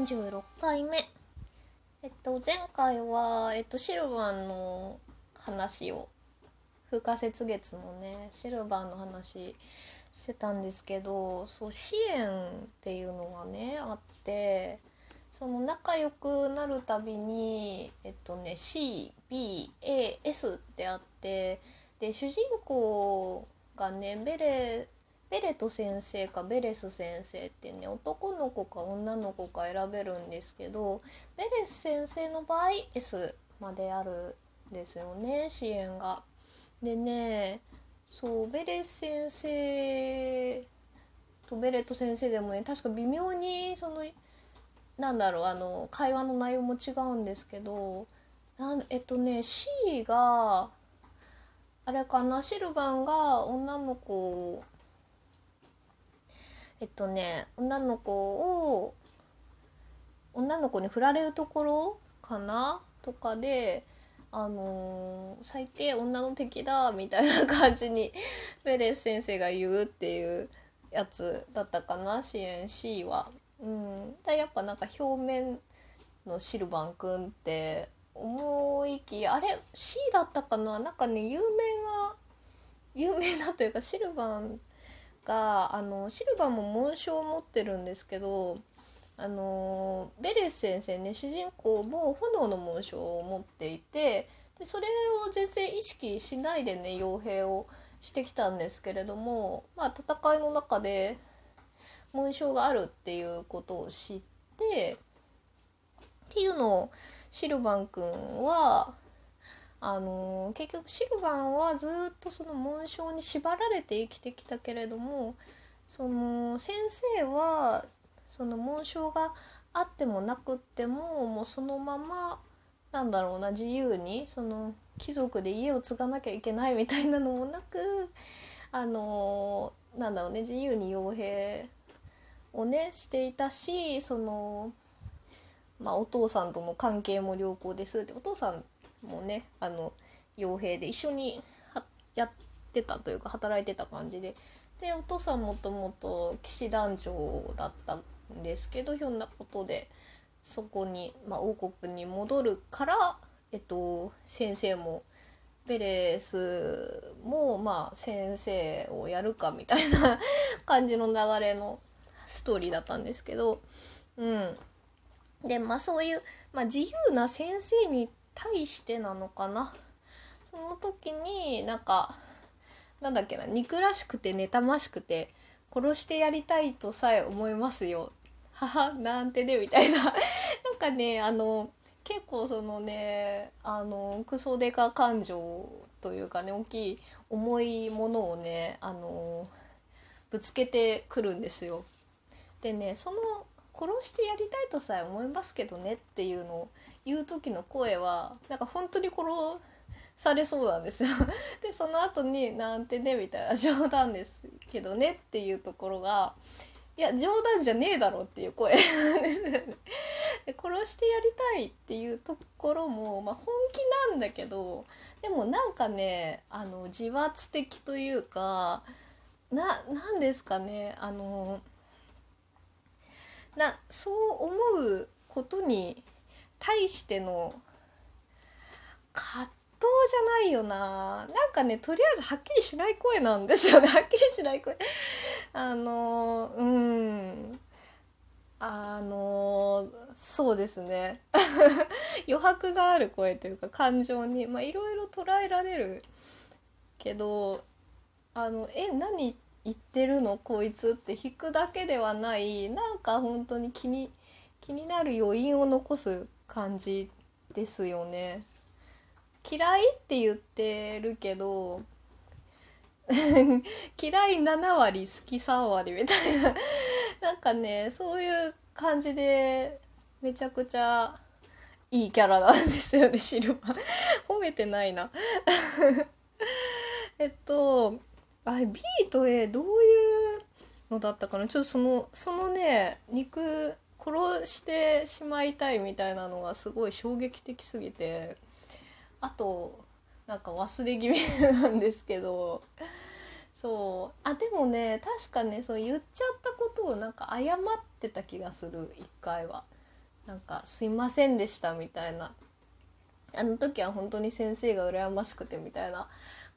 46回目。えっと前回は、えっと、シルバーの話を風化雪月のねシルバーの話してたんですけどそう支援っていうのがねあってその仲良くなるたびにえっとね CBAS ってあってで主人公がねベレーベレト先生かベレス先生ってね男の子か女の子か選べるんですけどベレス先生の場合 S まであるんですよね支援が。でねそうベレス先生とベレット先生でもね確か微妙にそのなんだろうあの会話の内容も違うんですけどなんえっとね C があれかなシルバンが女の子えっとね女の子を女の子に振られるところかな？とかであのー、最低女の敵だみたいな感じにベレス先生が言うっていうやつだったかな？支援 C は。うん、だやっぱなんか表面のシルバンくんって思いきあれ？C だったかな？なんかね有名な有名なというかシルバンがあのシルバーも紋章を持ってるんですけどあのベレス先生ね主人公も炎の紋章を持っていてでそれを全然意識しないでね傭兵をしてきたんですけれども、まあ、戦いの中で紋章があるっていうことを知ってっていうのをシルバン君はあの結局シルバンはずっとその紋章に縛られて生きてきたけれどもその先生はその紋章があってもなくってももうそのままなんだろうな自由にその貴族で家を継がなきゃいけないみたいなのもなくあのなんだろうね自由に傭兵をねしていたしそのまあお父さんとの関係も良好ですってお父さんもねあの傭兵で一緒にやってたというか働いてた感じで。でお父さんもともと騎士団長だったんですけどひょんなことでそこに、まあ、王国に戻るから、えっと、先生もベレスもまあ先生をやるかみたいな感じの流れのストーリーだったんですけど。うん。でまあそういう、まあ、自由な先生に対してなのかな。その時になんかなんだっけな憎らしくて妬ましくて殺してやりたいとさえ思いますよ。母なんてねみたいな。なんかねあの結構そのねあのクソデカ感情というかね大きい重いものをねあのぶつけてくるんですよ。でねその殺してやりたいとさえ思いますけどねっていうのを言う時の声はなんか本当に殺されそうなんですよ。でその後に「なんてね」みたいな冗談ですけどねっていうところがいや冗談じゃねえだろっていう声 ですよね。で殺してやりたいっていうところも、まあ、本気なんだけどでもなんかねあの自発的というかな何ですかねあのなそう思うことに対しての葛藤じゃないよな。なんかねとりあえずはっきりしない声なんですよね。はっきりしない声。あのうん。あのそうですね。余白がある声というか感情にまあいろいろ捉えられるけどあのえ何って言ってるのこいつって引くだけではないなんか本当に気に気になる余韻を残す感じですよね。嫌いって言ってるけど 嫌い7割好き3割みたいな。なんかねそういう感じでめちゃくちゃいいキャラなんですよねシルバー。褒めてないな。えっとあ B と A どういうのだったかな？ちょっとそのそのね肉殺してしまいたいみたいなのがすごい衝撃的すぎてあとなんか忘れ気味なんですけどそう。あでもね確かねそう言っちゃったことをなんか謝ってた気がする一回は。なんか「すいませんでした」みたいな。あの時は本当に先生が羨ましくてみたいな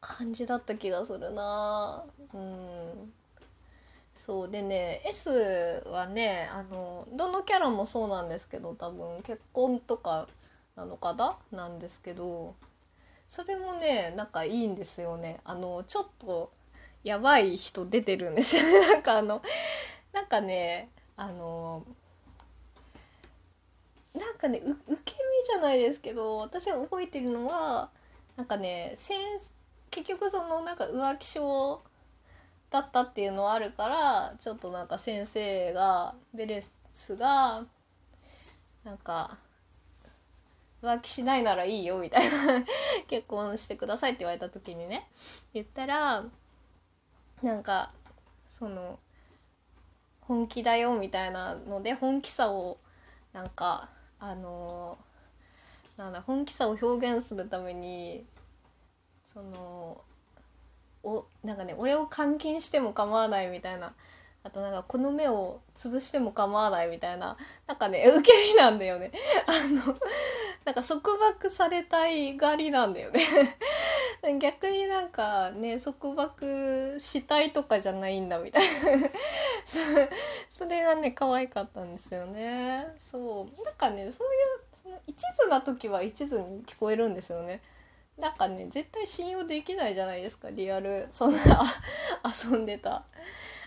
感じだった気がするな。うん。そうでね S はねあのどのキャラもそうなんですけど多分結婚とかなのかな？なんですけどそれもねなんかいいんですよね。あのちょっとやばい人出てるんですよね。なんかあのなんかねあのなんかね受け身じゃないですけど私が覚えてるのはなんかね結局そのなんか浮気症だったっていうのはあるからちょっとなんか先生がベレスがなんか浮気しないならいいよみたいな 結婚してくださいって言われた時にね言ったらなんかその本気だよみたいなので本気さをなんかあのなんだ本気さを表現するためにそのおなんかね俺を監禁しても構わないみたいな。あとなんかこの目を潰しても構わないみたいな。なんかね受け身なんだよね。あのなんか束縛されたいがりなんだよね。逆になんかね束縛したいとかじゃないんだみたいな。それがね可愛かったんですよね。そう。なんかねそういうその一途な時は一途に聞こえるんですよね。なんかね絶対信用できないじゃないですかリアル。そんな 遊んでた。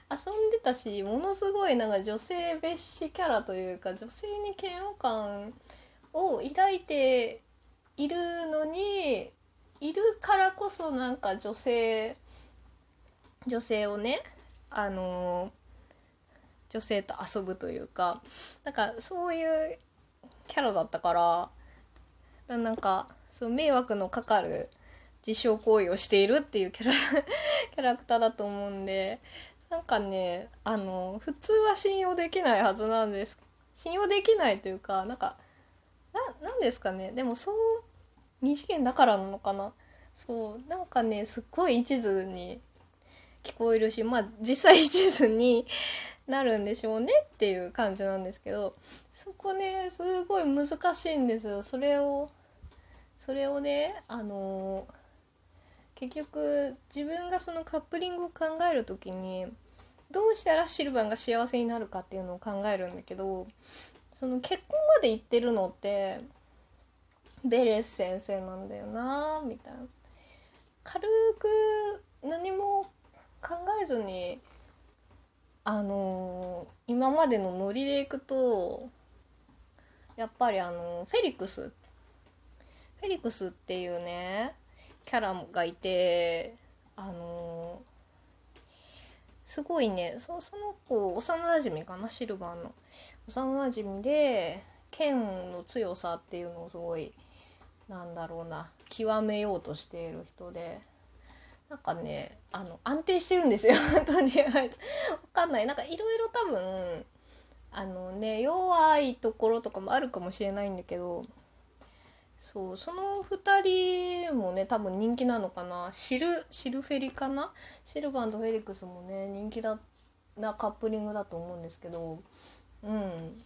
遊んでたしものすごいなんか女性蔑視キャラというか女性に嫌悪感を抱いているのにいるからこそなんか女性女性をねあの女性と遊ぶというかなんかそういうキャラだったからなんかそう迷惑のかかる自傷行為をしているっていうキャラ キャラクターだと思うんでなんかねあの普通は信用できないはずなんです。信用できないというかなんかなんですかね。でもそう二次元だからなのかな。そうなんかねすっごい一途に聞こえるしまあ実際一途に なるんでしょうねっていう感じなんですけどそこねすごい難しいんですよ。それをそれをねあの結局自分がそのカップリングを考える時にどうしたらシルバンが幸せになるかっていうのを考えるんだけどその結婚まで行ってるのってベレス先生なんだよなみたいな。軽く何も考えずにあの、今までのノリでいくとやっぱりあのフェリックスフェリクスっていうねキャラがいてあのすごいねそその子幼なじみかなシルバーの。幼なじみで剣の強さっていうのをすごいなんだろうな極めようとしている人でなんかねあの安定してるんですよ とりあえずわかんない。なんかいろいろ多分あのね弱いところとかもあるかもしれないんだけどそうその2人もね多分人気なのかな。シルシルフェリかな？シルバンとフェリックスもね人気だなカップリングだと思うんですけど。うん。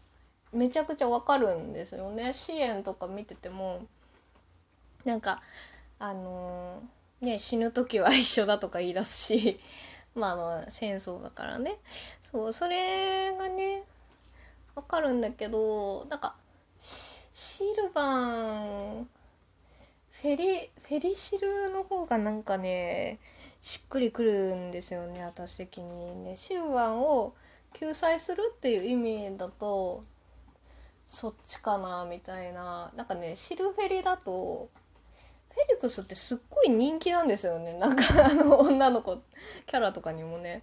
めちゃくちゃわかるんですよね。支援とか見ててもなんかあのーね死ぬ時は一緒だとか言い出すし まあまあ戦争だからね。そうそれがねわかるんだけどなんかシルバンフェリフェリシルの方がなんかねしっくりくるんですよね私的にね。シルバンを救済するっていう意味だとそっちかなみたいな。なんかねシルフェリだとフェリクスってすっごい人気なんですよね。なんかあの女の子キャラとかにもね。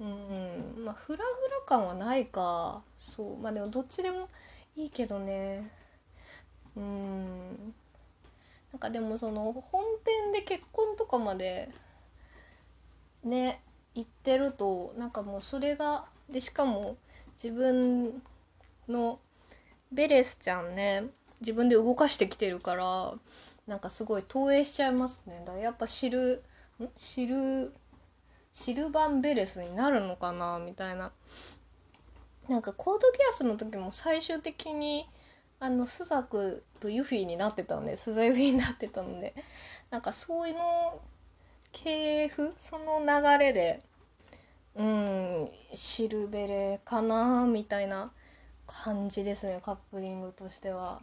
うん。まあフラフラ感はないか。そう。まあでもどっちでもいいけどね。うん。なんかでもその本編で結婚とかまでね言ってるとなんかもうそれがでしかも自分のベレスちゃんね自分で動かしてきてるからなんかすごい投影しちゃいますね。だからやっぱ知る知るシルバンベレスになるのかなみたいな。なんかコードギアスの時も最終的にあのスザクとユフィになってたのでスザユフィになってたのでなんかそういうの系譜その流れでうんシルベレかなみたいな感じですねカップリングとしては。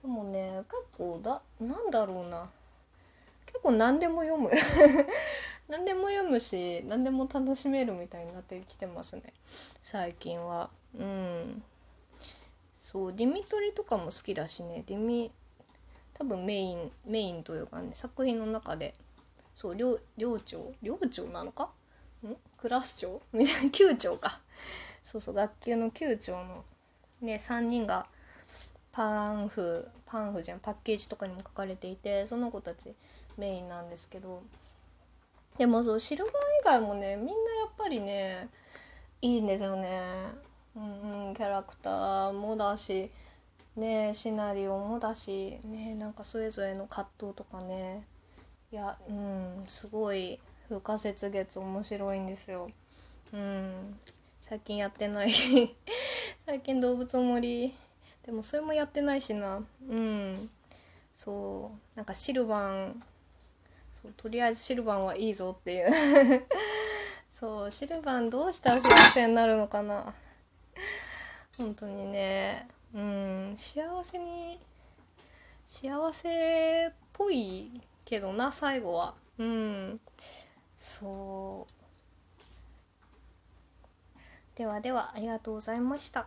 でもね結構だなんだろうな結構何でも読む何でも読むし何でも楽しめるみたいになってきてますね。最近は。うん。そうディミトリとかも好きだしね。ディミ多分メインメインというかね作品の中で。そう寮寮長？寮長なのか？ん？クラス長？みたいな。級長か。そうそう学級の級長のね3人がパンフパンフじゃん。パッケージとかにも書かれていてその子たちメインなんですけど。でもそうシルバー以外もねみんなやっぱりねいいんですよね。うん、キャラクターもだしねシナリオもだしねなんかそれぞれの葛藤とかねいやうんすごい不可説月面白いんですよ。うん最近やってない 最近動物森でもそれもやってないしなうんそうなんかシルバンとりあえずシルバンはいいぞっていう。そうシルバンどうしたら幸せになるのかな。本当にね。うん幸せに幸せっぽいけどな最後は。うんそう。ではではありがとうございました。